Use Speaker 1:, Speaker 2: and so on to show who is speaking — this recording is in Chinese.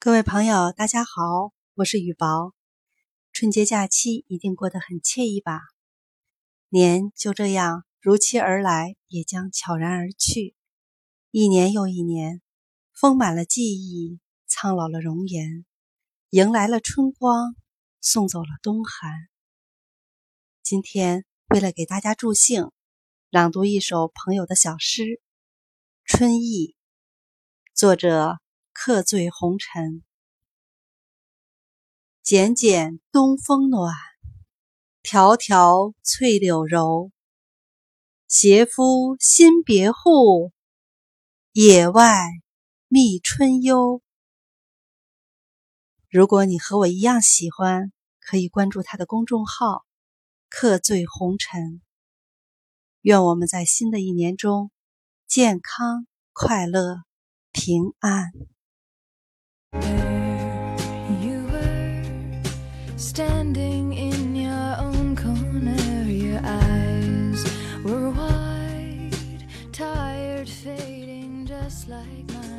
Speaker 1: 各位朋友，大家好，我是雨薄。春节假期一定过得很惬意吧？年就这样如期而来，也将悄然而去。一年又一年，丰满了记忆，苍老了容颜，迎来了春光，送走了冬寒。今天为了给大家助兴，朗读一首朋友的小诗《春意》，作者客醉红尘。剪剪东风暖，条条翠柳柔。携夫新别户，野外觅春幽。如果你和我一样喜欢，可以关注他的公众号“客醉红尘”。愿我们在新的一年中健康、快乐、平安。There you were, standing in your own corner, your eyes were wide, tired, fading just like mine.